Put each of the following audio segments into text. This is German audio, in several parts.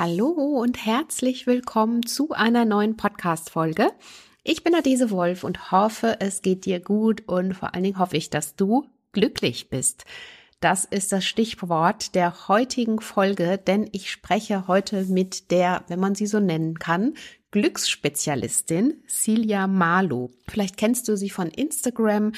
Hallo und herzlich willkommen zu einer neuen Podcast-Folge. Ich bin Adese Wolf und hoffe, es geht dir gut und vor allen Dingen hoffe ich, dass du glücklich bist. Das ist das Stichwort der heutigen Folge, denn ich spreche heute mit der, wenn man sie so nennen kann, Glücksspezialistin Celia Marlow. Vielleicht kennst du sie von Instagram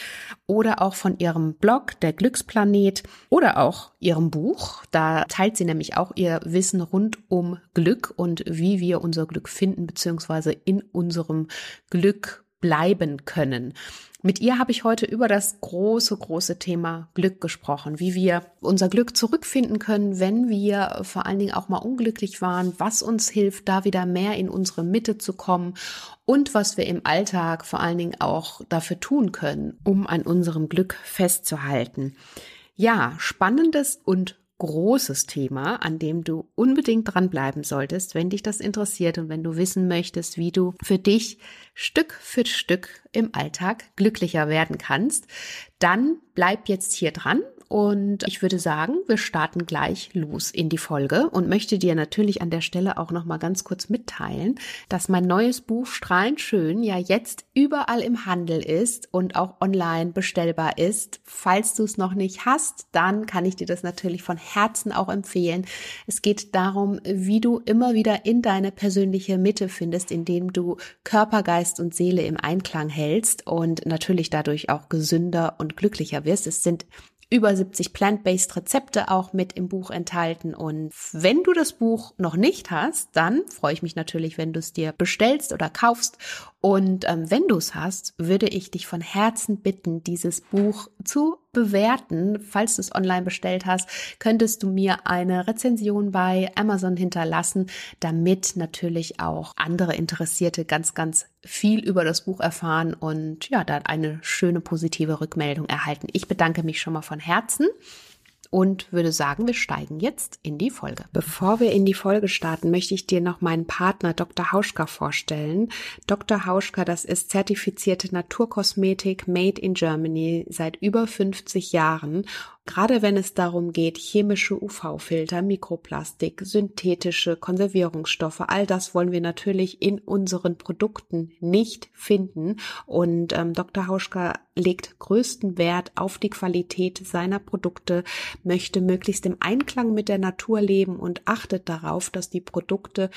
oder auch von ihrem Blog Der Glücksplanet oder auch ihrem Buch. Da teilt sie nämlich auch ihr Wissen rund um Glück und wie wir unser Glück finden bzw. in unserem Glück bleiben können. Mit ihr habe ich heute über das große, große Thema Glück gesprochen, wie wir unser Glück zurückfinden können, wenn wir vor allen Dingen auch mal unglücklich waren, was uns hilft, da wieder mehr in unsere Mitte zu kommen und was wir im Alltag vor allen Dingen auch dafür tun können, um an unserem Glück festzuhalten. Ja, spannendes und großes Thema, an dem du unbedingt dranbleiben solltest, wenn dich das interessiert und wenn du wissen möchtest, wie du für dich Stück für Stück im Alltag glücklicher werden kannst, dann bleib jetzt hier dran und ich würde sagen, wir starten gleich los in die Folge und möchte dir natürlich an der Stelle auch noch mal ganz kurz mitteilen, dass mein neues Buch Strahlend schön ja jetzt überall im Handel ist und auch online bestellbar ist. Falls du es noch nicht hast, dann kann ich dir das natürlich von Herzen auch empfehlen. Es geht darum, wie du immer wieder in deine persönliche Mitte findest, indem du Körper, Geist und Seele im Einklang hältst und natürlich dadurch auch gesünder und glücklicher wirst. Es sind über 70 plant-based Rezepte auch mit im Buch enthalten. Und wenn du das Buch noch nicht hast, dann freue ich mich natürlich, wenn du es dir bestellst oder kaufst. Und ähm, wenn du es hast, würde ich dich von Herzen bitten, dieses Buch zu bewerten. Falls du es online bestellt hast, könntest du mir eine Rezension bei Amazon hinterlassen, damit natürlich auch andere Interessierte ganz, ganz viel über das Buch erfahren und ja, da eine schöne positive Rückmeldung erhalten. Ich bedanke mich schon mal von Herzen und würde sagen, wir steigen jetzt in die Folge. Bevor wir in die Folge starten, möchte ich dir noch meinen Partner Dr. Hauschka vorstellen. Dr. Hauschka, das ist zertifizierte Naturkosmetik made in Germany seit über 50 Jahren Gerade wenn es darum geht, chemische UV-Filter, Mikroplastik, synthetische Konservierungsstoffe, all das wollen wir natürlich in unseren Produkten nicht finden. Und ähm, Dr. Hauschka legt größten Wert auf die Qualität seiner Produkte, möchte möglichst im Einklang mit der Natur leben und achtet darauf, dass die Produkte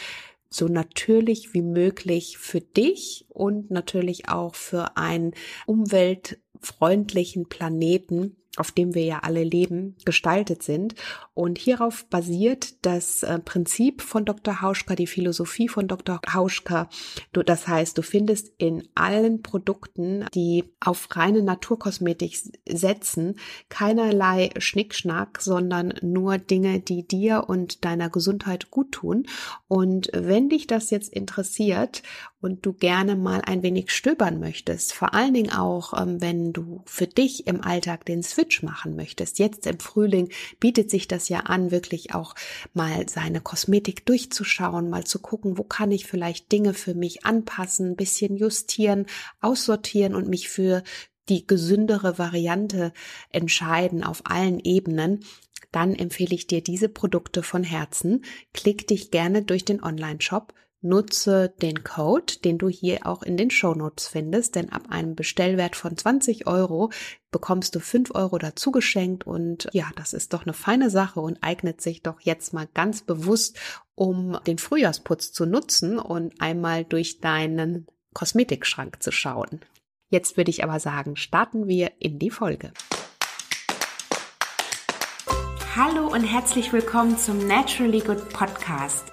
so natürlich wie möglich für dich und natürlich auch für einen umweltfreundlichen Planeten auf dem wir ja alle leben, gestaltet sind. Und hierauf basiert das äh, Prinzip von Dr. Hauschka, die Philosophie von Dr. Hauschka. Das heißt, du findest in allen Produkten, die auf reine Naturkosmetik setzen, keinerlei Schnickschnack, sondern nur Dinge, die dir und deiner Gesundheit gut tun. Und wenn dich das jetzt interessiert und du gerne mal ein wenig stöbern möchtest, vor allen Dingen auch, ähm, wenn du für dich im Alltag den Switch machen möchtest. Jetzt im Frühling bietet sich das ja an, wirklich auch mal seine Kosmetik durchzuschauen, mal zu gucken, wo kann ich vielleicht Dinge für mich anpassen, ein bisschen justieren, aussortieren und mich für die gesündere Variante entscheiden auf allen Ebenen, dann empfehle ich dir diese Produkte von Herzen. Klick dich gerne durch den Online-Shop nutze den Code, den du hier auch in den Show Notes findest, denn ab einem Bestellwert von 20 Euro bekommst du 5 Euro dazu geschenkt und ja, das ist doch eine feine Sache und eignet sich doch jetzt mal ganz bewusst, um den Frühjahrsputz zu nutzen und einmal durch deinen Kosmetikschrank zu schauen. Jetzt würde ich aber sagen, starten wir in die Folge. Hallo und herzlich willkommen zum Naturally Good Podcast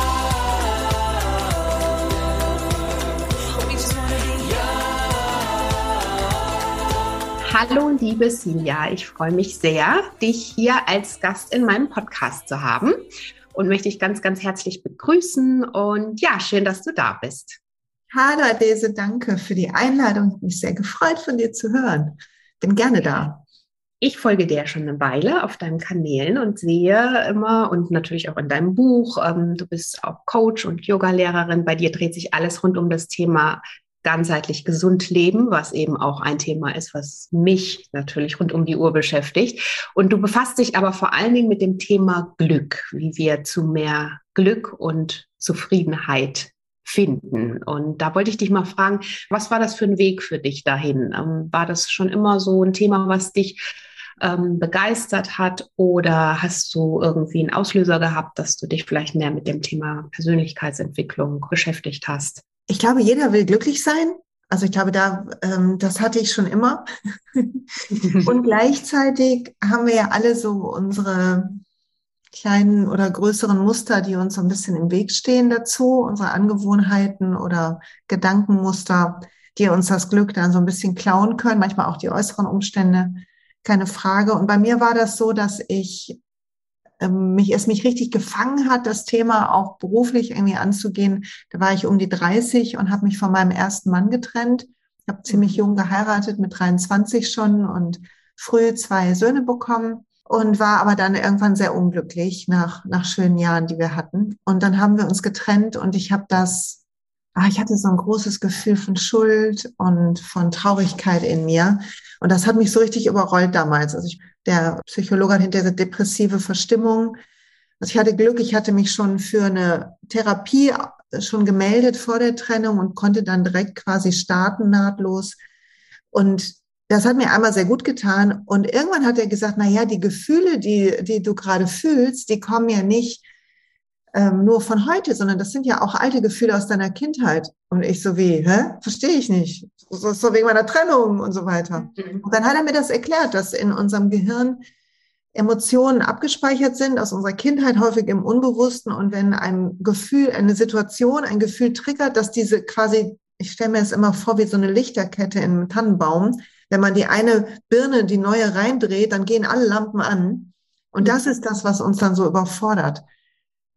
Hallo, liebe Silja. Ich freue mich sehr, dich hier als Gast in meinem Podcast zu haben. und möchte dich ganz, ganz herzlich begrüßen. Und ja, schön, dass du da bist. Hallo Adese, danke für die Einladung. Ich bin sehr gefreut, von dir zu hören. Bin gerne da. Ich folge dir schon eine Weile auf deinen Kanälen und sehe immer und natürlich auch in deinem Buch, ähm, du bist auch Coach und Yogalehrerin. Bei dir dreht sich alles rund um das Thema ganzheitlich gesund leben, was eben auch ein Thema ist, was mich natürlich rund um die Uhr beschäftigt. Und du befasst dich aber vor allen Dingen mit dem Thema Glück, wie wir zu mehr Glück und Zufriedenheit finden. Und da wollte ich dich mal fragen, was war das für ein Weg für dich dahin? Ähm, war das schon immer so ein Thema, was dich ähm, begeistert hat oder hast du irgendwie einen Auslöser gehabt, dass du dich vielleicht mehr mit dem Thema Persönlichkeitsentwicklung beschäftigt hast? Ich glaube, jeder will glücklich sein. Also ich glaube, da, ähm, das hatte ich schon immer. und gleichzeitig haben wir ja alle so unsere kleinen oder größeren Muster, die uns so ein bisschen im Weg stehen dazu, unsere Angewohnheiten oder Gedankenmuster, die uns das Glück dann so ein bisschen klauen können, manchmal auch die äußeren Umstände, keine Frage. Und bei mir war das so, dass ich ähm, mich, es mich richtig gefangen hat, das Thema auch beruflich irgendwie anzugehen. Da war ich um die 30 und habe mich von meinem ersten Mann getrennt. Ich habe ziemlich jung geheiratet, mit 23 schon und früh zwei Söhne bekommen und war aber dann irgendwann sehr unglücklich nach, nach schönen Jahren, die wir hatten. Und dann haben wir uns getrennt und ich habe das, ah, ich hatte so ein großes Gefühl von Schuld und von Traurigkeit in mir. Und das hat mich so richtig überrollt damals. Also ich, der Psychologe hat hinter depressive Verstimmung. Also ich hatte Glück, ich hatte mich schon für eine Therapie schon gemeldet vor der Trennung und konnte dann direkt quasi starten, nahtlos. Und das hat mir einmal sehr gut getan. Und irgendwann hat er gesagt, na ja, die Gefühle, die, die du gerade fühlst, die kommen ja nicht ähm, nur von heute, sondern das sind ja auch alte Gefühle aus deiner Kindheit. Und ich so wie, hä? Verstehe ich nicht. So, so wegen meiner Trennung und so weiter. Mhm. Und dann hat er mir das erklärt, dass in unserem Gehirn Emotionen abgespeichert sind aus unserer Kindheit, häufig im Unbewussten. Und wenn ein Gefühl, eine Situation, ein Gefühl triggert, dass diese quasi, ich stelle mir es immer vor wie so eine Lichterkette in einem Tannenbaum, wenn man die eine Birne, die neue reindreht, dann gehen alle Lampen an. Und das ist das, was uns dann so überfordert.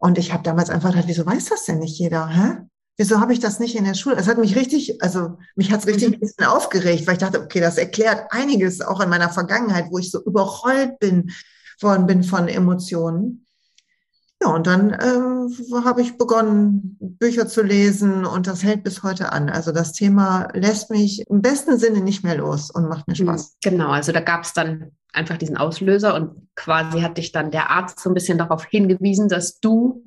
Und ich habe damals einfach gedacht, wieso weiß das denn nicht jeder? Hä? Wieso habe ich das nicht in der Schule? Es hat mich richtig, also mich hat es richtig mhm. ein bisschen aufgeregt, weil ich dachte, okay, das erklärt einiges auch in meiner Vergangenheit, wo ich so überrollt bin worden bin von Emotionen. Ja, und dann ähm, habe ich begonnen, Bücher zu lesen und das hält bis heute an. Also das Thema lässt mich im besten Sinne nicht mehr los und macht mir Spaß. Genau, also da gab es dann einfach diesen Auslöser und quasi hat dich dann der Arzt so ein bisschen darauf hingewiesen, dass du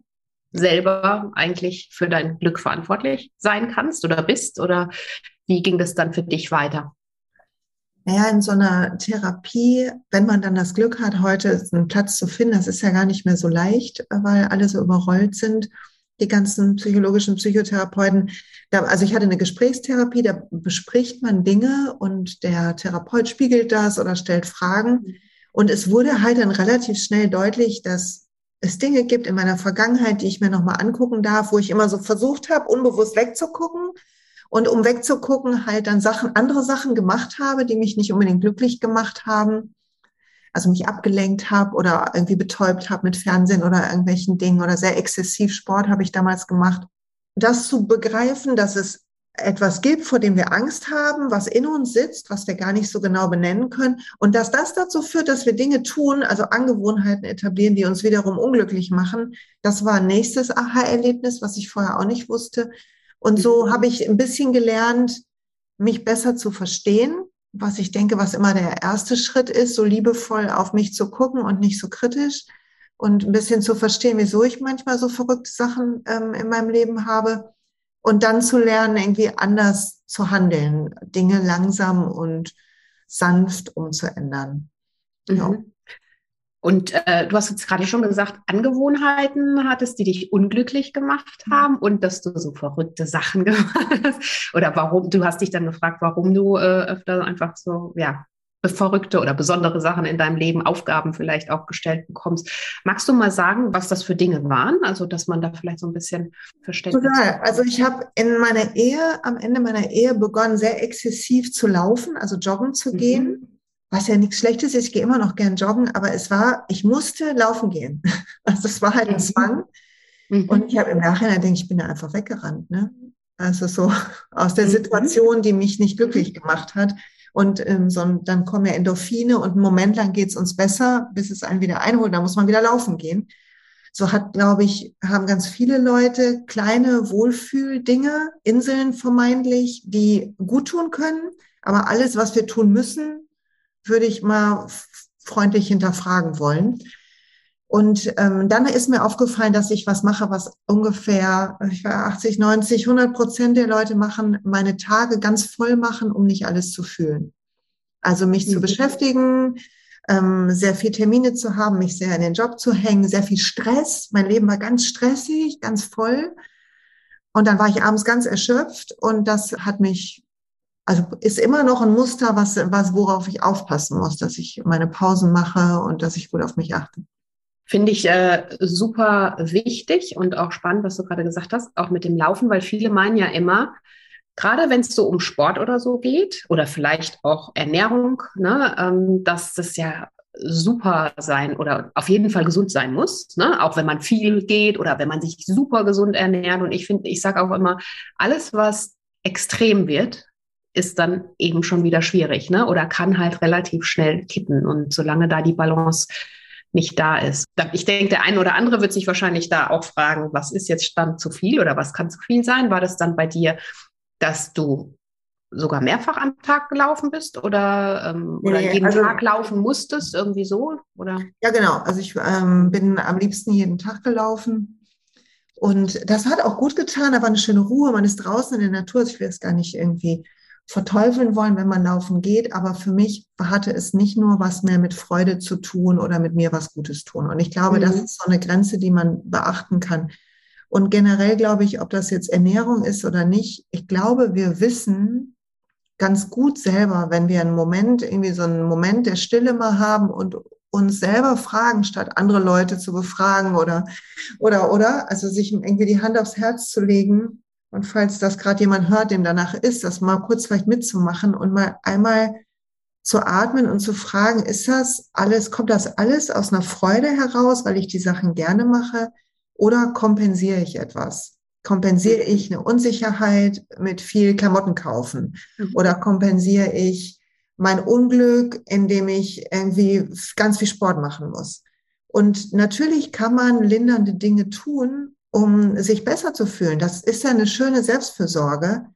selber eigentlich für dein Glück verantwortlich sein kannst oder bist? Oder wie ging das dann für dich weiter? Naja, in so einer Therapie, wenn man dann das Glück hat, heute einen Platz zu finden, das ist ja gar nicht mehr so leicht, weil alle so überrollt sind, die ganzen psychologischen Psychotherapeuten. Da, also ich hatte eine Gesprächstherapie, da bespricht man Dinge und der Therapeut spiegelt das oder stellt Fragen. Und es wurde halt dann relativ schnell deutlich, dass es Dinge gibt in meiner Vergangenheit, die ich mir nochmal angucken darf, wo ich immer so versucht habe, unbewusst wegzugucken. Und um wegzugucken, halt dann Sachen, andere Sachen gemacht habe, die mich nicht unbedingt glücklich gemacht haben. Also mich abgelenkt habe oder irgendwie betäubt habe mit Fernsehen oder irgendwelchen Dingen oder sehr exzessiv Sport habe ich damals gemacht. Das zu begreifen, dass es etwas gibt, vor dem wir Angst haben, was in uns sitzt, was wir gar nicht so genau benennen können. Und dass das dazu führt, dass wir Dinge tun, also Angewohnheiten etablieren, die uns wiederum unglücklich machen. Das war ein nächstes Aha-Erlebnis, was ich vorher auch nicht wusste. Und so mhm. habe ich ein bisschen gelernt, mich besser zu verstehen, was ich denke, was immer der erste Schritt ist, so liebevoll auf mich zu gucken und nicht so kritisch und ein bisschen zu verstehen, wieso ich manchmal so verrückte Sachen ähm, in meinem Leben habe und dann zu lernen, irgendwie anders zu handeln, Dinge langsam und sanft umzuändern. Mhm. Und äh, du hast jetzt gerade schon gesagt, Angewohnheiten hattest, die dich unglücklich gemacht haben und dass du so verrückte Sachen gemacht hast. Oder warum, du hast dich dann gefragt, warum du äh, öfter einfach so, ja, verrückte oder besondere Sachen in deinem Leben, Aufgaben vielleicht auch gestellt bekommst. Magst du mal sagen, was das für Dinge waren? Also, dass man da vielleicht so ein bisschen Verständnis Total. Also ich habe in meiner Ehe, am Ende meiner Ehe begonnen, sehr exzessiv zu laufen, also joggen zu mhm. gehen. Was ja nichts Schlechtes ist, ich gehe immer noch gern joggen, aber es war, ich musste laufen gehen. Also es war halt ein mhm. Zwang. Mhm. Und ich habe im Nachhinein denke ich bin da einfach weggerannt. Ne? Also so aus der mhm. Situation, die mich nicht glücklich gemacht hat. Und ähm, so, dann kommen ja Endorphine und einen Moment lang geht's uns besser, bis es einen wieder einholt. Da muss man wieder laufen gehen. So hat, glaube ich, haben ganz viele Leute kleine Wohlfühldinge, Inseln vermeintlich, die gut tun können. Aber alles, was wir tun müssen, würde ich mal freundlich hinterfragen wollen. Und ähm, dann ist mir aufgefallen, dass ich was mache, was ungefähr, ich war 80, 90, 100 Prozent der Leute machen, meine Tage ganz voll machen, um nicht alles zu fühlen. Also mich mhm. zu beschäftigen, ähm, sehr viel Termine zu haben, mich sehr in den Job zu hängen, sehr viel Stress. Mein Leben war ganz stressig, ganz voll. Und dann war ich abends ganz erschöpft und das hat mich, also ist immer noch ein Muster, was, was worauf ich aufpassen muss, dass ich meine Pausen mache und dass ich wohl auf mich achte. Finde ich äh, super wichtig und auch spannend, was du gerade gesagt hast, auch mit dem Laufen, weil viele meinen ja immer, gerade wenn es so um Sport oder so geht oder vielleicht auch Ernährung, ne, ähm, dass das ja super sein oder auf jeden Fall gesund sein muss, ne? auch wenn man viel geht oder wenn man sich super gesund ernährt. Und ich finde, ich sage auch immer, alles, was extrem wird, ist dann eben schon wieder schwierig ne? oder kann halt relativ schnell kippen. Und solange da die Balance nicht da ist. Ich denke, der eine oder andere wird sich wahrscheinlich da auch fragen, was ist jetzt Stand zu viel oder was kann zu viel sein? War das dann bei dir, dass du sogar mehrfach am Tag gelaufen bist oder, ähm, nee, oder jeden also, Tag laufen musstest, irgendwie so? Oder? Ja, genau. Also ich ähm, bin am liebsten jeden Tag gelaufen. Und das hat auch gut getan, da war eine schöne Ruhe, man ist draußen in der Natur. Also ich will es gar nicht irgendwie verteufeln wollen, wenn man laufen geht. Aber für mich hatte es nicht nur was mehr mit Freude zu tun oder mit mir was Gutes tun. Und ich glaube, mhm. das ist so eine Grenze, die man beachten kann. Und generell glaube ich, ob das jetzt Ernährung ist oder nicht, ich glaube, wir wissen ganz gut selber, wenn wir einen Moment, irgendwie so einen Moment der Stille mal haben und uns selber fragen, statt andere Leute zu befragen oder, oder, oder, also sich irgendwie die Hand aufs Herz zu legen, und falls das gerade jemand hört, dem danach ist, das mal kurz vielleicht mitzumachen und mal einmal zu atmen und zu fragen, ist das alles, kommt das alles aus einer Freude heraus, weil ich die Sachen gerne mache, oder kompensiere ich etwas? Kompensiere ich eine Unsicherheit mit viel Klamotten kaufen? Mhm. Oder kompensiere ich mein Unglück, indem ich irgendwie ganz viel Sport machen muss? Und natürlich kann man lindernde Dinge tun, um sich besser zu fühlen. Das ist ja eine schöne Selbstfürsorge.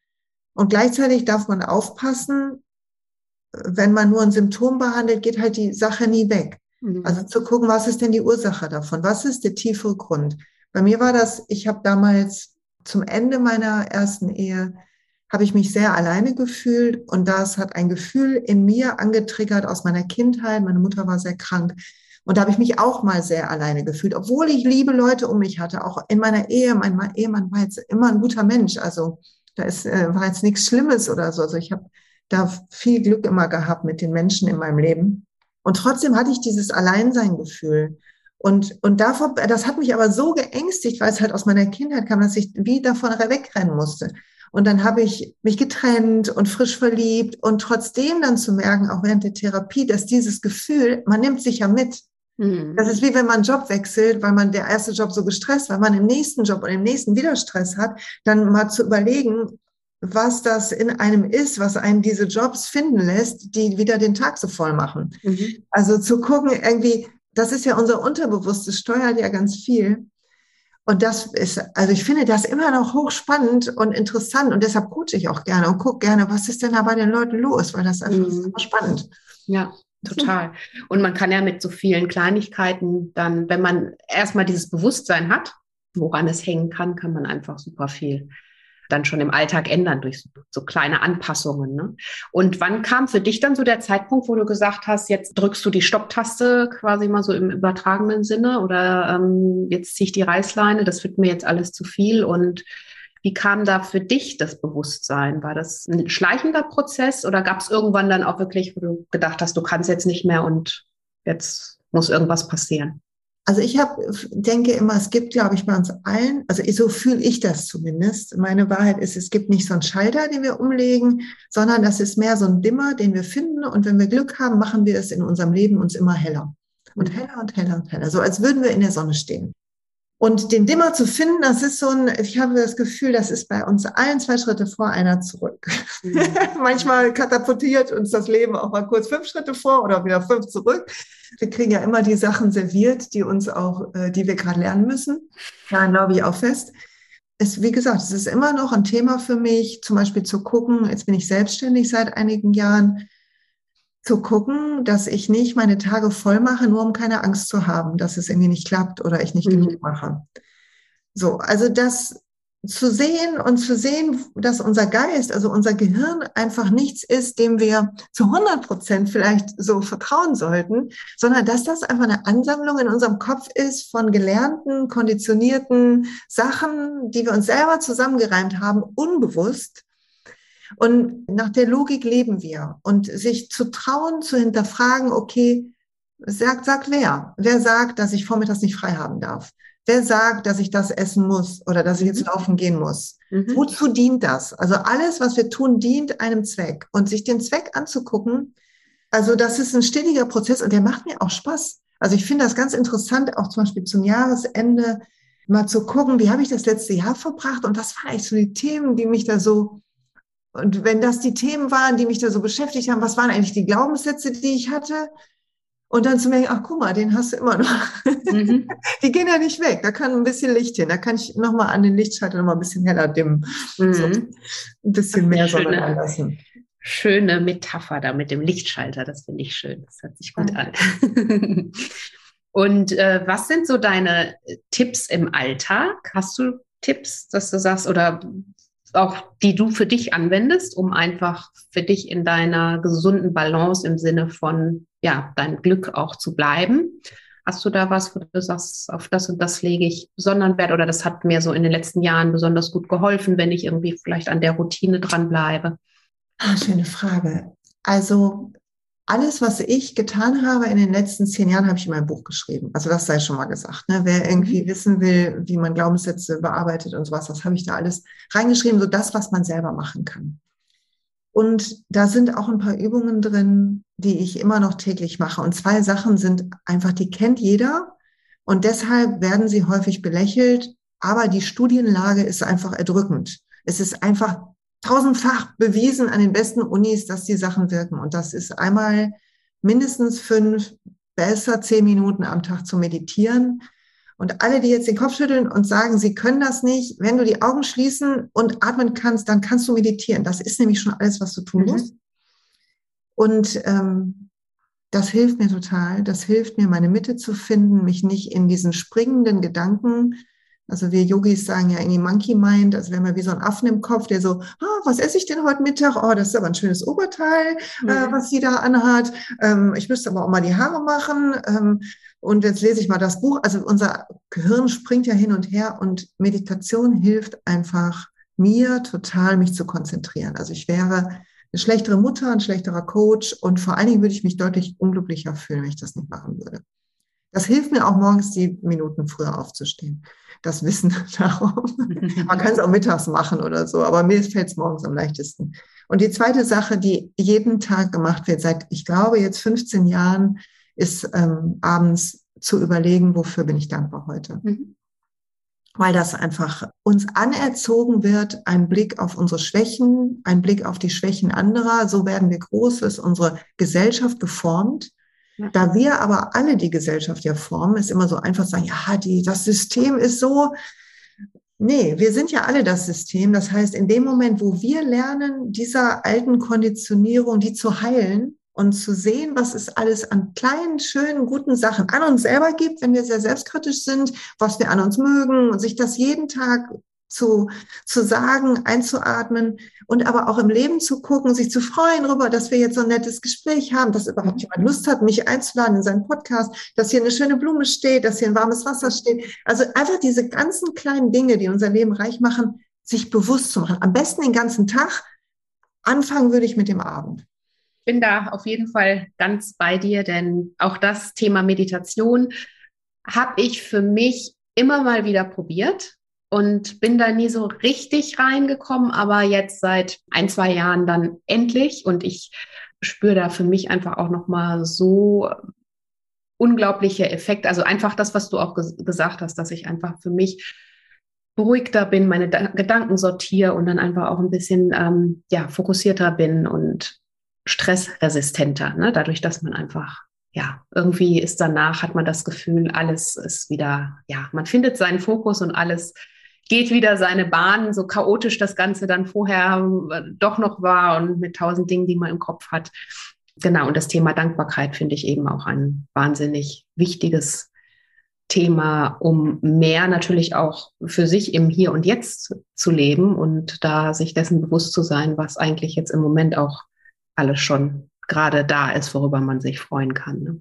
Und gleichzeitig darf man aufpassen, wenn man nur ein Symptom behandelt, geht halt die Sache nie weg. Mhm. Also zu gucken, was ist denn die Ursache davon? Was ist der tiefere Grund? Bei mir war das, ich habe damals zum Ende meiner ersten Ehe, habe ich mich sehr alleine gefühlt und das hat ein Gefühl in mir angetriggert aus meiner Kindheit. Meine Mutter war sehr krank. Und da habe ich mich auch mal sehr alleine gefühlt, obwohl ich liebe Leute um mich hatte, auch in meiner Ehe. Mein Ehemann war jetzt immer ein guter Mensch. Also da ist, äh, war jetzt nichts Schlimmes oder so. Also ich habe da viel Glück immer gehabt mit den Menschen in meinem Leben. Und trotzdem hatte ich dieses Alleinsein-Gefühl. Und, und davor, das hat mich aber so geängstigt, weil es halt aus meiner Kindheit kam, dass ich wie davon wegrennen musste. Und dann habe ich mich getrennt und frisch verliebt und trotzdem dann zu merken, auch während der Therapie, dass dieses Gefühl, man nimmt sich ja mit. Mhm. Das ist wie wenn man einen Job wechselt, weil man der erste Job so gestresst war, man im nächsten Job und im nächsten wieder Stress hat, dann mal zu überlegen, was das in einem ist, was einen diese Jobs finden lässt, die wieder den Tag so voll machen. Mhm. Also zu gucken, irgendwie, das ist ja unser Unterbewusstes, steuert ja ganz viel. Und das ist, also ich finde das immer noch hochspannend und interessant und deshalb coache ich auch gerne und gucke gerne, was ist denn da bei den Leuten los, weil das einfach mhm. spannend. Ja, total. Und man kann ja mit so vielen Kleinigkeiten dann, wenn man erstmal dieses Bewusstsein hat, woran es hängen kann, kann man einfach super viel dann schon im Alltag ändern durch so, kleine Anpassungen. Ne? Und wann kam für dich dann so der Zeitpunkt, wo du gesagt hast, jetzt drückst du die Stopptaste quasi mal so im übertragenen Sinne oder ähm, jetzt ziehe ich die Reißleine, das wird mir jetzt alles zu viel und wie kam da für dich das Bewusstsein? War das ein schleichender Prozess oder gab es irgendwann dann auch wirklich, wo du gedacht hast, du kannst jetzt nicht mehr und jetzt muss irgendwas passieren? Also ich hab, denke immer, es gibt, glaube ich, bei uns allen, also so fühle ich das zumindest. Meine Wahrheit ist, es gibt nicht so einen Schalter, den wir umlegen, sondern das ist mehr so ein Dimmer, den wir finden. Und wenn wir Glück haben, machen wir es in unserem Leben uns immer heller. Und mhm. heller und heller und heller. So als würden wir in der Sonne stehen. Und den Dimmer zu finden, das ist so ein, ich habe das Gefühl, das ist bei uns allen zwei Schritte vor, einer zurück. Mhm. Manchmal katapultiert uns das Leben auch mal kurz fünf Schritte vor oder wieder fünf zurück. Wir kriegen ja immer die Sachen serviert, die uns auch, äh, die wir gerade lernen müssen. Da glaube ich auch fest. Es, wie gesagt, es ist immer noch ein Thema für mich, zum Beispiel zu gucken, jetzt bin ich selbstständig seit einigen Jahren, zu gucken, dass ich nicht meine Tage voll mache, nur um keine Angst zu haben, dass es irgendwie nicht klappt oder ich nicht mhm. genug mache. So, also das zu sehen und zu sehen, dass unser Geist, also unser Gehirn einfach nichts ist, dem wir zu 100 Prozent vielleicht so vertrauen sollten, sondern dass das einfach eine Ansammlung in unserem Kopf ist von gelernten, konditionierten Sachen, die wir uns selber zusammengereimt haben, unbewusst und nach der Logik leben wir. Und sich zu trauen, zu hinterfragen, okay, sagt, sagt wer? Wer sagt, dass ich vormittags nicht frei haben darf? Wer sagt, dass ich das essen muss oder dass ich jetzt mhm. laufen gehen muss? Mhm. Wozu dient das? Also alles, was wir tun, dient einem Zweck. Und sich den Zweck anzugucken, also das ist ein stetiger Prozess und der macht mir auch Spaß. Also ich finde das ganz interessant, auch zum Beispiel zum Jahresende mal zu gucken, wie habe ich das letzte Jahr verbracht und was waren eigentlich so die Themen, die mich da so und wenn das die Themen waren, die mich da so beschäftigt haben, was waren eigentlich die Glaubenssätze, die ich hatte? Und dann zu merken, ach guck mal, den hast du immer noch. Mhm. die gehen ja nicht weg. Da kann ein bisschen Licht hin. Da kann ich nochmal an den Lichtschalter nochmal ein bisschen heller dimmen. Mhm. So, ein bisschen mehr Sonne anlassen. Schöne Metapher da mit dem Lichtschalter. Das finde ich schön. Das hört sich gut an. Und äh, was sind so deine Tipps im Alltag? Hast du Tipps, dass du sagst, oder auch die du für dich anwendest, um einfach für dich in deiner gesunden Balance im Sinne von, ja, dein Glück auch zu bleiben. Hast du da was, wo du sagst, auf das und das lege ich besonderen Wert oder das hat mir so in den letzten Jahren besonders gut geholfen, wenn ich irgendwie vielleicht an der Routine dranbleibe? Ah, schöne Frage. Also alles, was ich getan habe in den letzten zehn Jahren, habe ich in meinem Buch geschrieben. Also das sei schon mal gesagt. Ne? Wer irgendwie mhm. wissen will, wie man Glaubenssätze bearbeitet und sowas, das habe ich da alles reingeschrieben, so das, was man selber machen kann. Und da sind auch ein paar Übungen drin, die ich immer noch täglich mache. Und zwei Sachen sind einfach, die kennt jeder. Und deshalb werden sie häufig belächelt. Aber die Studienlage ist einfach erdrückend. Es ist einfach tausendfach bewiesen an den besten Unis, dass die Sachen wirken. Und das ist einmal mindestens fünf, besser zehn Minuten am Tag zu meditieren. Und alle, die jetzt den Kopf schütteln und sagen, sie können das nicht, wenn du die Augen schließen und atmen kannst, dann kannst du meditieren. Das ist nämlich schon alles, was du tun mhm. musst. Und ähm, das hilft mir total. Das hilft mir, meine Mitte zu finden, mich nicht in diesen springenden Gedanken also wir Yogis sagen ja in die Monkey Mind, also wenn man wie so ein Affen im Kopf, der so, ah, was esse ich denn heute Mittag? Oh, das ist aber ein schönes Oberteil, mhm. äh, was sie da anhat. Ähm, ich müsste aber auch mal die Haare machen. Ähm, und jetzt lese ich mal das Buch. Also unser Gehirn springt ja hin und her und Meditation hilft einfach mir total, mich zu konzentrieren. Also ich wäre eine schlechtere Mutter, ein schlechterer Coach und vor allen Dingen würde ich mich deutlich unglücklicher fühlen, wenn ich das nicht machen würde. Das hilft mir auch morgens, die Minuten früher aufzustehen. Das Wissen darum. Man kann es auch mittags machen oder so, aber mir fällt es morgens am leichtesten. Und die zweite Sache, die jeden Tag gemacht wird, seit, ich glaube, jetzt 15 Jahren, ist ähm, abends zu überlegen, wofür bin ich dankbar heute. Mhm. Weil das einfach uns anerzogen wird, ein Blick auf unsere Schwächen, ein Blick auf die Schwächen anderer. So werden wir groß, ist unsere Gesellschaft geformt. Da wir aber alle die Gesellschaft ja formen, ist immer so einfach sagen, ja, die, das System ist so. Nee, wir sind ja alle das System. Das heißt, in dem Moment, wo wir lernen, dieser alten Konditionierung, die zu heilen und zu sehen, was es alles an kleinen, schönen, guten Sachen an uns selber gibt, wenn wir sehr selbstkritisch sind, was wir an uns mögen und sich das jeden Tag zu, zu sagen, einzuatmen und aber auch im Leben zu gucken, sich zu freuen darüber, dass wir jetzt so ein nettes Gespräch haben, dass überhaupt mhm. jemand Lust hat, mich einzuladen in seinen Podcast, dass hier eine schöne Blume steht, dass hier ein warmes Wasser steht. Also einfach diese ganzen kleinen Dinge, die unser Leben reich machen, sich bewusst zu machen. Am besten den ganzen Tag. Anfangen würde ich mit dem Abend bin da auf jeden Fall ganz bei dir, denn auch das Thema Meditation habe ich für mich immer mal wieder probiert und bin da nie so richtig reingekommen, aber jetzt seit ein, zwei Jahren dann endlich und ich spüre da für mich einfach auch noch mal so unglaubliche Effekte. Also einfach das, was du auch ges gesagt hast, dass ich einfach für mich beruhigter bin, meine da Gedanken sortiere und dann einfach auch ein bisschen ähm, ja, fokussierter bin und stressresistenter, ne? dadurch, dass man einfach ja, irgendwie ist danach, hat man das Gefühl, alles ist wieder, ja, man findet seinen Fokus und alles geht wieder seine Bahn, so chaotisch das Ganze dann vorher äh, doch noch war und mit tausend Dingen, die man im Kopf hat. Genau, und das Thema Dankbarkeit finde ich eben auch ein wahnsinnig wichtiges Thema, um mehr natürlich auch für sich im Hier und Jetzt zu leben und da sich dessen bewusst zu sein, was eigentlich jetzt im Moment auch alles schon gerade da ist, worüber man sich freuen kann. Ne?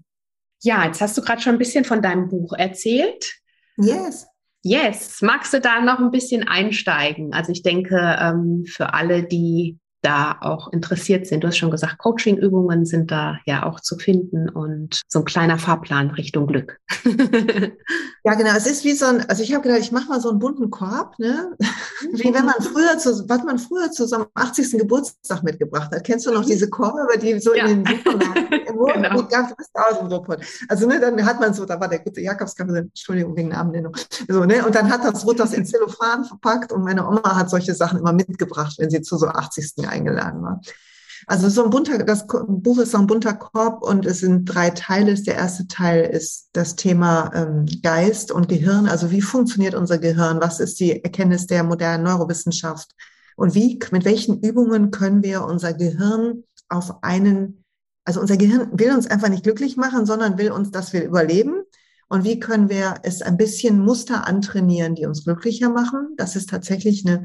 Ja, jetzt hast du gerade schon ein bisschen von deinem Buch erzählt. Yes. Yes. Magst du da noch ein bisschen einsteigen? Also ich denke, ähm, für alle, die da auch interessiert sind. Du hast schon gesagt, Coaching-Übungen sind da ja auch zu finden und so ein kleiner Fahrplan Richtung Glück. ja, genau. Es ist wie so ein, also ich habe gedacht, ich mache mal so einen bunten Korb, ne? Wie wenn man früher zu, was man früher zu so einem 80. Geburtstag mitgebracht hat. Kennst du noch diese Korbe, die so ja. in den Supermärkten genau. Ruhrpott. Also ne, dann hat man so, da war der gute Jakobskaffee, Entschuldigung wegen Namennennung. So, ne? Und dann hat das, wurde das in Zellophan verpackt und meine Oma hat solche Sachen immer mitgebracht, wenn sie zu so 80 eingeladen war. Also so ein bunter, das Buch ist so ein bunter Korb und es sind drei Teile. Der erste Teil ist das Thema ähm, Geist und Gehirn. Also wie funktioniert unser Gehirn? Was ist die Erkenntnis der modernen Neurowissenschaft? Und wie, mit welchen Übungen können wir unser Gehirn auf einen, also unser Gehirn will uns einfach nicht glücklich machen, sondern will uns, dass wir überleben. Und wie können wir es ein bisschen Muster antrainieren, die uns glücklicher machen? Das ist tatsächlich eine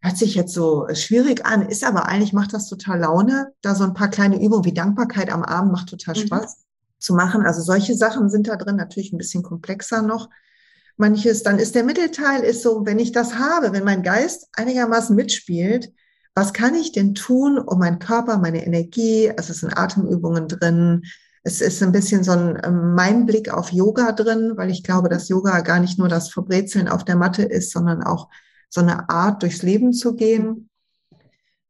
hört sich jetzt so schwierig an, ist aber eigentlich macht das total Laune. Da so ein paar kleine Übungen wie Dankbarkeit am Abend macht total mhm. Spaß mhm. zu machen. Also solche Sachen sind da drin, natürlich ein bisschen komplexer noch. Manches, dann ist der Mittelteil ist so, wenn ich das habe, wenn mein Geist einigermaßen mitspielt, was kann ich denn tun, um meinen Körper, meine Energie, also es sind Atemübungen drin, es ist ein bisschen so ein ähm, mein Blick auf Yoga drin, weil ich glaube, dass Yoga gar nicht nur das Verbrezeln auf der Matte ist, sondern auch so eine Art, durchs Leben zu gehen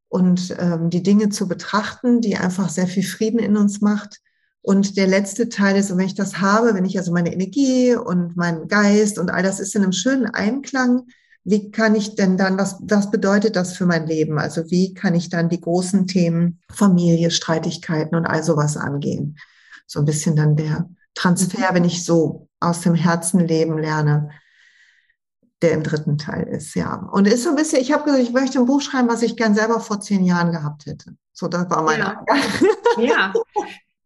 und ähm, die Dinge zu betrachten, die einfach sehr viel Frieden in uns macht. Und der letzte Teil ist, wenn ich das habe, wenn ich also meine Energie und meinen Geist und all das ist in einem schönen Einklang, wie kann ich denn dann, was, was bedeutet das für mein Leben? Also wie kann ich dann die großen Themen Familie, Streitigkeiten und all sowas angehen? So ein bisschen dann der Transfer, wenn ich so aus dem Herzen leben lerne der im dritten Teil ist, ja. Und ist so ein bisschen, ich habe gesagt, ich möchte ein Buch schreiben, was ich gern selber vor zehn Jahren gehabt hätte. So, das war mein ja. ja.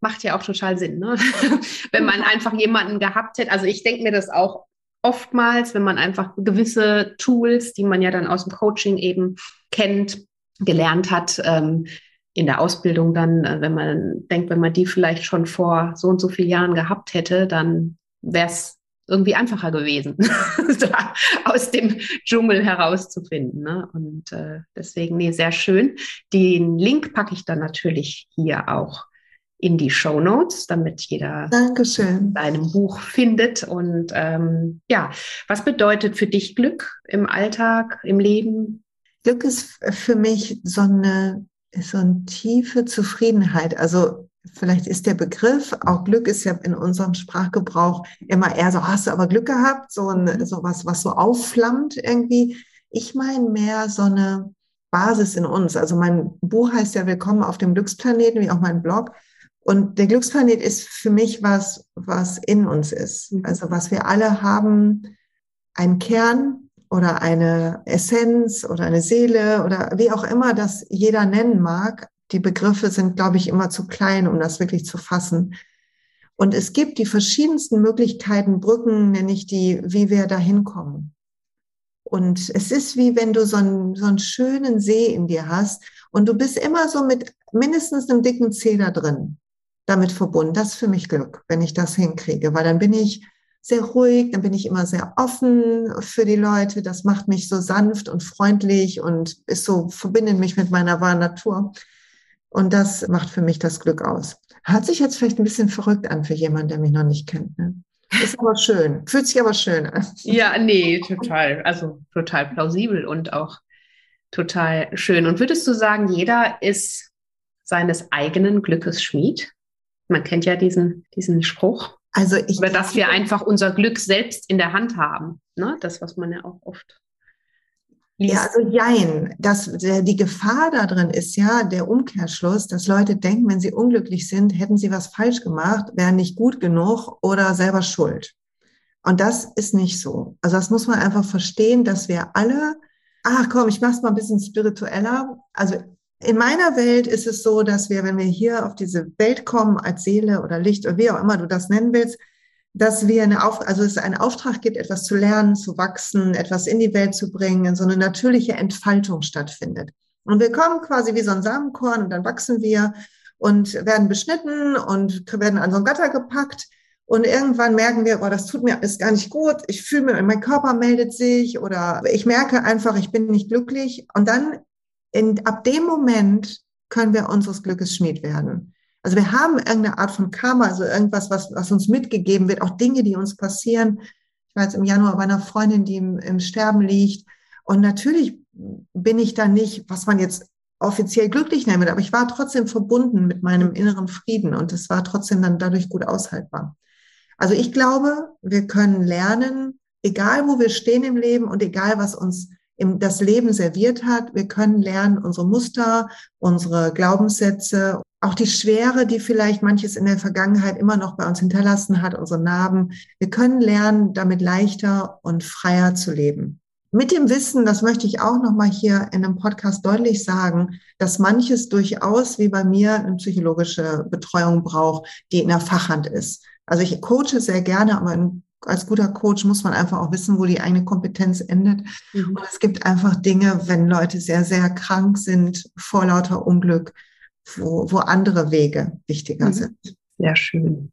Macht ja auch total Sinn, ne? wenn man einfach jemanden gehabt hätte. Also ich denke mir das auch oftmals, wenn man einfach gewisse Tools, die man ja dann aus dem Coaching eben kennt, gelernt hat, ähm, in der Ausbildung dann, äh, wenn man denkt, wenn man die vielleicht schon vor so und so vielen Jahren gehabt hätte, dann wäre es irgendwie einfacher gewesen, da aus dem Dschungel herauszufinden. Ne? Und äh, deswegen, nee, sehr schön. Den Link packe ich dann natürlich hier auch in die Show Notes, damit jeder Dankeschön. deinem Buch findet. Und ähm, ja, was bedeutet für dich Glück im Alltag, im Leben? Glück ist für mich so eine, so eine tiefe Zufriedenheit. Also vielleicht ist der Begriff, auch Glück ist ja in unserem Sprachgebrauch immer eher so, hast du aber Glück gehabt, so, ein, mhm. so was, was so aufflammt irgendwie. Ich meine mehr so eine Basis in uns. Also mein Buch heißt ja Willkommen auf dem Glücksplaneten, wie auch mein Blog. Und der Glücksplanet ist für mich was, was in uns ist. Mhm. Also was wir alle haben, ein Kern oder eine Essenz oder eine Seele oder wie auch immer das jeder nennen mag, die Begriffe sind, glaube ich, immer zu klein, um das wirklich zu fassen. Und es gibt die verschiedensten Möglichkeiten, Brücken nenne ich die, wie wir da hinkommen. Und es ist wie wenn du so einen, so einen schönen See in dir hast und du bist immer so mit mindestens einem dicken Zeh drin damit verbunden. Das ist für mich Glück, wenn ich das hinkriege, weil dann bin ich sehr ruhig, dann bin ich immer sehr offen für die Leute. Das macht mich so sanft und freundlich und ist so, verbindet mich mit meiner wahren Natur. Und das macht für mich das Glück aus. Hört sich jetzt vielleicht ein bisschen verrückt an für jemanden, der mich noch nicht kennt. Ne? Ist aber schön. Fühlt sich aber schön an. Ja, nee, total. Also total plausibel und auch total schön. Und würdest du sagen, jeder ist seines eigenen Glückes Schmied? Man kennt ja diesen, diesen Spruch. Also ich. Oder dass wir einfach unser Glück selbst in der Hand haben. Ne? Das, was man ja auch oft ja, also jein. Das, der, die Gefahr darin ist ja der Umkehrschluss, dass Leute denken, wenn sie unglücklich sind, hätten sie was falsch gemacht, wären nicht gut genug oder selber schuld. Und das ist nicht so. Also das muss man einfach verstehen, dass wir alle, ach komm, ich mach's mal ein bisschen spiritueller. Also in meiner Welt ist es so, dass wir, wenn wir hier auf diese Welt kommen als Seele oder Licht oder wie auch immer du das nennen willst, dass wir eine Auf also es einen Auftrag gibt, etwas zu lernen, zu wachsen, etwas in die Welt zu bringen, so eine natürliche Entfaltung stattfindet. Und wir kommen quasi wie so ein Samenkorn und dann wachsen wir und werden beschnitten und werden an so ein Gatter gepackt. Und irgendwann merken wir, oh, das tut mir ist gar nicht gut. Ich fühle mir, mein Körper meldet sich oder ich merke einfach, ich bin nicht glücklich. Und dann in, ab dem Moment können wir unseres Glückes Schmied werden. Also wir haben irgendeine Art von Karma, also irgendwas, was, was uns mitgegeben wird, auch Dinge, die uns passieren. Ich war jetzt im Januar bei einer Freundin, die im, im Sterben liegt. Und natürlich bin ich da nicht, was man jetzt offiziell glücklich nennen würde, aber ich war trotzdem verbunden mit meinem inneren Frieden und es war trotzdem dann dadurch gut aushaltbar. Also ich glaube, wir können lernen, egal wo wir stehen im Leben und egal was uns im, das Leben serviert hat, wir können lernen, unsere Muster, unsere Glaubenssätze auch die Schwere, die vielleicht manches in der Vergangenheit immer noch bei uns hinterlassen hat, unsere Narben. Wir können lernen, damit leichter und freier zu leben. Mit dem Wissen, das möchte ich auch noch mal hier in einem Podcast deutlich sagen, dass manches durchaus wie bei mir eine psychologische Betreuung braucht, die in der Fachhand ist. Also ich coache sehr gerne, aber als guter Coach muss man einfach auch wissen, wo die eigene Kompetenz endet. Mhm. Und es gibt einfach Dinge, wenn Leute sehr, sehr krank sind vor lauter Unglück, wo, wo andere Wege wichtiger mhm. sind. Sehr schön.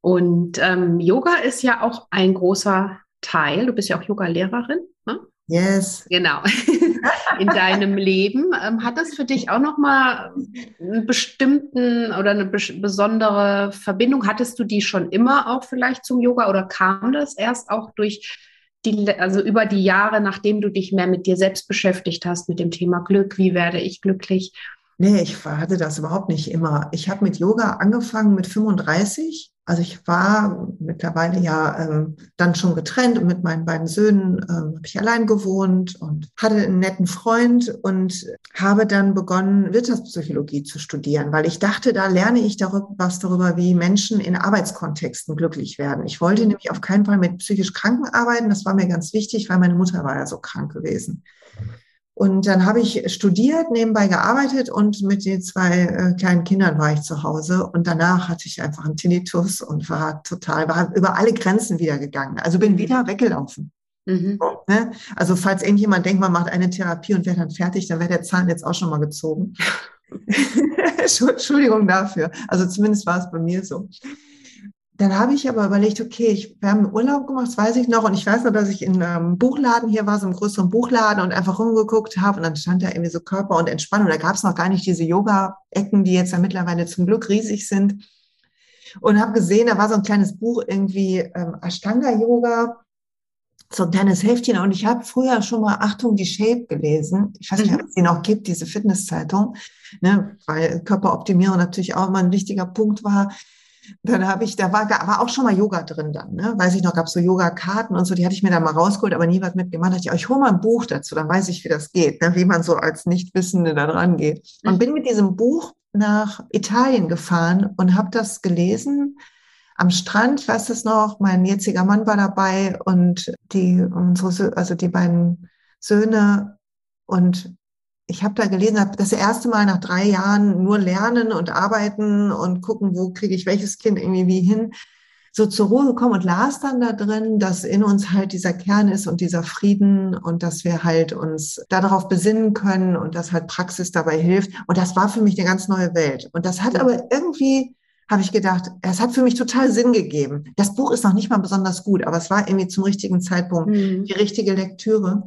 Und ähm, Yoga ist ja auch ein großer Teil. Du bist ja auch Yoga-Lehrerin. Ne? Yes. Genau. In deinem Leben. Ähm, hat das für dich auch nochmal einen bestimmten oder eine besondere Verbindung? Hattest du die schon immer auch vielleicht zum Yoga oder kam das erst auch durch die, also über die Jahre, nachdem du dich mehr mit dir selbst beschäftigt hast, mit dem Thema Glück, wie werde ich glücklich? Nee, ich hatte das überhaupt nicht immer. Ich habe mit Yoga angefangen mit 35. Also ich war mittlerweile ja ähm, dann schon getrennt und mit meinen beiden Söhnen ähm, habe ich allein gewohnt und hatte einen netten Freund und habe dann begonnen, Wirtschaftspsychologie zu studieren, weil ich dachte, da lerne ich darüber, was darüber, wie Menschen in Arbeitskontexten glücklich werden. Ich wollte nämlich auf keinen Fall mit psychisch Kranken arbeiten. Das war mir ganz wichtig, weil meine Mutter war ja so krank gewesen. Und dann habe ich studiert, nebenbei gearbeitet und mit den zwei äh, kleinen Kindern war ich zu Hause. Und danach hatte ich einfach einen Tinnitus und war total, war über alle Grenzen wieder gegangen. Also bin wieder weggelaufen. Mhm. Ne? Also falls irgendjemand denkt, man macht eine Therapie und wäre dann fertig, dann wäre der Zahn jetzt auch schon mal gezogen. Entschuldigung dafür. Also zumindest war es bei mir so dann habe ich aber überlegt, okay, ich, wir haben Urlaub gemacht, das weiß ich noch. Und ich weiß noch, dass ich in einem Buchladen hier war, so einem größeren Buchladen und einfach rumgeguckt habe. Und dann stand da irgendwie so Körper und Entspannung. Da gab es noch gar nicht diese Yoga-Ecken, die jetzt ja mittlerweile zum Glück riesig sind. Und habe gesehen, da war so ein kleines Buch irgendwie ähm, Ashtanga-Yoga, so ein kleines Heftchen. Und ich habe früher schon mal Achtung, die Shape gelesen. Ich weiß nicht, ob es die noch gibt, diese Fitnesszeitung, ne, weil Körperoptimierung natürlich auch immer ein wichtiger Punkt war. Dann habe ich, da war, war auch schon mal Yoga drin dann, ne? Weiß ich noch, gab es so Yoga-Karten und so, die hatte ich mir da mal rausgeholt, aber nie was mitgemacht. Da dachte ich, oh, ich hole mal ein Buch dazu, dann weiß ich, wie das geht, ne? wie man so als Nichtwissende da dran geht. Und bin mit diesem Buch nach Italien gefahren und habe das gelesen am Strand, weiß das noch, mein jetziger Mann war dabei und die, unsere, also die beiden Söhne und ich habe da gelesen, habe das erste Mal nach drei Jahren nur lernen und arbeiten und gucken, wo kriege ich welches Kind irgendwie wie hin, so zur Ruhe gekommen und las dann da drin, dass in uns halt dieser Kern ist und dieser Frieden und dass wir halt uns darauf besinnen können und dass halt Praxis dabei hilft. Und das war für mich eine ganz neue Welt. Und das hat aber irgendwie, habe ich gedacht, es hat für mich total Sinn gegeben. Das Buch ist noch nicht mal besonders gut, aber es war irgendwie zum richtigen Zeitpunkt mhm. die richtige Lektüre.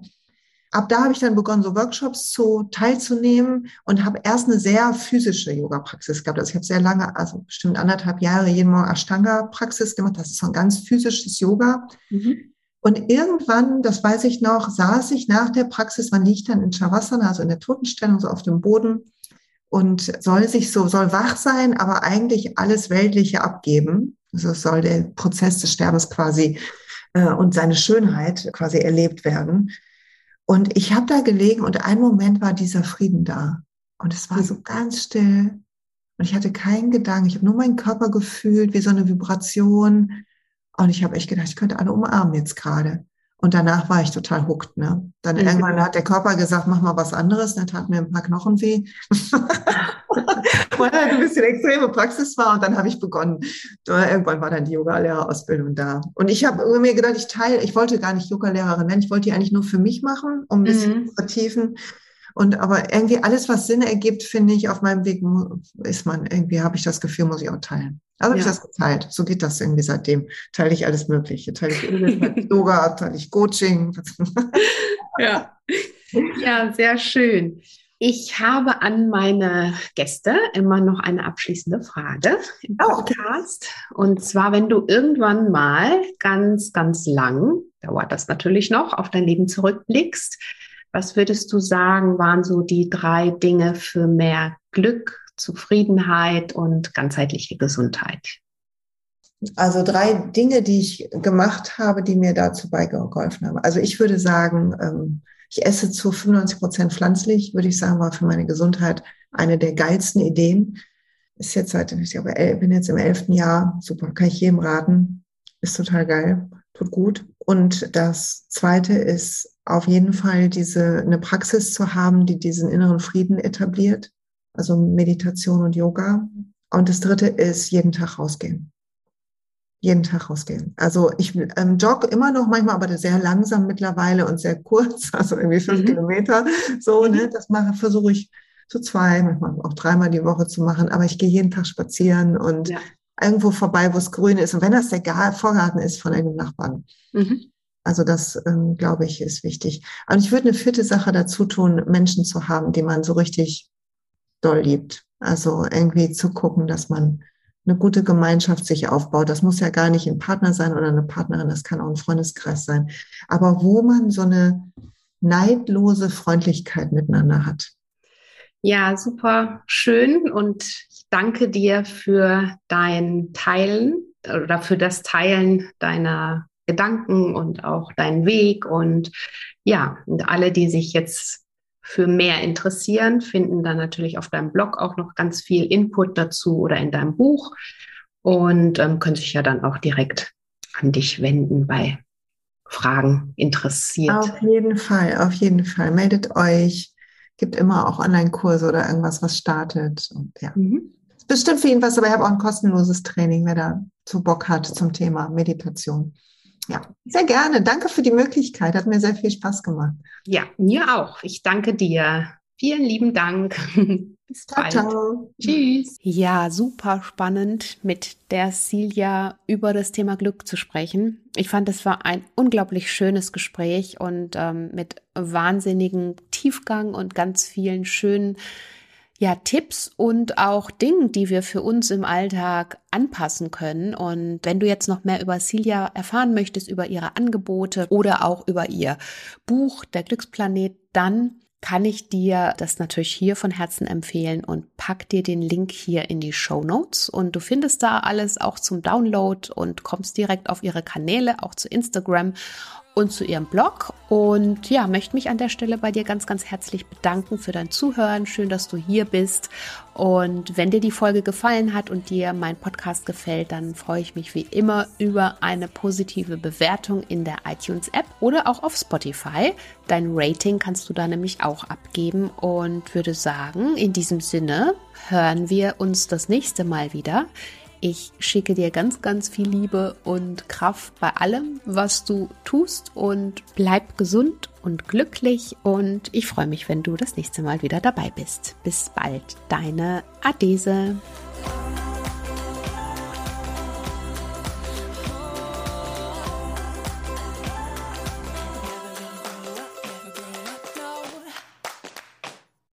Ab da habe ich dann begonnen, so Workshops zu teilzunehmen und habe erst eine sehr physische Yoga-Praxis gehabt. Also ich habe sehr lange, also bestimmt anderthalb Jahre jeden Morgen Ashtanga-Praxis gemacht. Das ist so ein ganz physisches Yoga. Mhm. Und irgendwann, das weiß ich noch, saß ich nach der Praxis, man liegt dann in Shavasana, also in der Totenstellung, so auf dem Boden und soll sich so, soll wach sein, aber eigentlich alles Weltliche abgeben. Also soll der Prozess des Sterbens quasi äh, und seine Schönheit quasi erlebt werden. Und ich habe da gelegen und ein Moment war dieser Frieden da. Und es war so ganz still. Und ich hatte keinen Gedanken. Ich habe nur meinen Körper gefühlt, wie so eine Vibration. Und ich habe echt gedacht, ich könnte alle umarmen jetzt gerade. Und danach war ich total hooked. Ne? Dann mhm. irgendwann hat der Körper gesagt, mach mal was anderes. Dann tat mir ein paar Knochen weh. Weil halt ein bisschen extreme Praxis war. Und dann habe ich begonnen. Irgendwann war dann die Yoga-Lehrerausbildung da. Und ich habe mir gedacht, ich teile, ich wollte gar nicht Yoga-Lehrerin werden. Ich wollte die eigentlich nur für mich machen, um ein bisschen mhm. zu vertiefen. Und aber irgendwie alles, was Sinn ergibt, finde ich, auf meinem Weg ist man, irgendwie habe ich das Gefühl, muss ich auch teilen. Also habe ja. ich das geteilt. So geht das irgendwie seitdem. Teile ich alles Mögliche. Teile ich Yoga, teile ich Coaching. ja. ja, sehr schön. Ich habe an meine Gäste immer noch eine abschließende Frage im oh, Podcast. Und zwar, wenn du irgendwann mal ganz, ganz lang, dauert das natürlich noch, auf dein Leben zurückblickst, was würdest du sagen, waren so die drei Dinge für mehr Glück, Zufriedenheit und ganzheitliche Gesundheit? Also drei Dinge, die ich gemacht habe, die mir dazu beigeholfen haben. Also ich würde sagen, ähm, ich esse zu 95 Prozent pflanzlich, würde ich sagen, war für meine Gesundheit eine der geilsten Ideen. Ist jetzt seit, ich glaube, bin jetzt im elften Jahr. Super, kann ich jedem raten. Ist total geil, tut gut. Und das zweite ist auf jeden Fall diese, eine Praxis zu haben, die diesen inneren Frieden etabliert. Also Meditation und Yoga. Und das dritte ist jeden Tag rausgehen jeden Tag rausgehen. Also ich ähm, jogge immer noch manchmal, aber sehr langsam mittlerweile und sehr kurz, also irgendwie fünf mhm. Kilometer. So, ne, mhm. das mache, versuche ich zu zwei, manchmal auch dreimal die Woche zu machen. Aber ich gehe jeden Tag spazieren und ja. irgendwo vorbei, wo es grün ist. Und wenn das der Vorgarten ist von einem Nachbarn. Mhm. Also das, ähm, glaube ich, ist wichtig. Und ich würde eine vierte Sache dazu tun, Menschen zu haben, die man so richtig doll liebt. Also irgendwie zu gucken, dass man eine gute Gemeinschaft sich aufbaut. Das muss ja gar nicht ein Partner sein oder eine Partnerin, das kann auch ein Freundeskreis sein. Aber wo man so eine neidlose Freundlichkeit miteinander hat. Ja, super schön und ich danke dir für dein Teilen oder für das Teilen deiner Gedanken und auch deinen Weg und ja, und alle, die sich jetzt für mehr interessieren, finden dann natürlich auf deinem Blog auch noch ganz viel Input dazu oder in deinem Buch und ähm, können sich ja dann auch direkt an dich wenden bei Fragen interessiert. Auf jeden Fall, auf jeden Fall. Meldet euch. Gibt immer auch Online-Kurse oder irgendwas, was startet. Und ja. Mhm. Bestimmt für ihn was, aber ich habe auch ein kostenloses Training, wer da zu Bock hat zum Thema Meditation. Ja, sehr gerne. Danke für die Möglichkeit. Hat mir sehr viel Spaß gemacht. Ja, mir auch. Ich danke dir. Vielen lieben Dank. Bis ciao, bald. Ciao. Tschüss. Ja, super spannend, mit der Silja über das Thema Glück zu sprechen. Ich fand, es war ein unglaublich schönes Gespräch und ähm, mit wahnsinnigen Tiefgang und ganz vielen schönen ja, Tipps und auch Dingen, die wir für uns im Alltag anpassen können. Und wenn du jetzt noch mehr über Silja erfahren möchtest, über ihre Angebote oder auch über ihr Buch Der Glücksplanet, dann kann ich dir das natürlich hier von Herzen empfehlen und pack dir den Link hier in die Show Notes und du findest da alles auch zum Download und kommst direkt auf ihre Kanäle, auch zu Instagram und zu ihrem Blog. Und ja, möchte mich an der Stelle bei dir ganz, ganz herzlich bedanken für dein Zuhören. Schön, dass du hier bist. Und wenn dir die Folge gefallen hat und dir mein Podcast gefällt, dann freue ich mich wie immer über eine positive Bewertung in der iTunes App oder auch auf Spotify. Dein Rating kannst du da nämlich auch abgeben und würde sagen, in diesem Sinne hören wir uns das nächste Mal wieder. Ich schicke dir ganz, ganz viel Liebe und Kraft bei allem, was du tust und bleib gesund und glücklich und ich freue mich, wenn du das nächste Mal wieder dabei bist. Bis bald, deine Adese.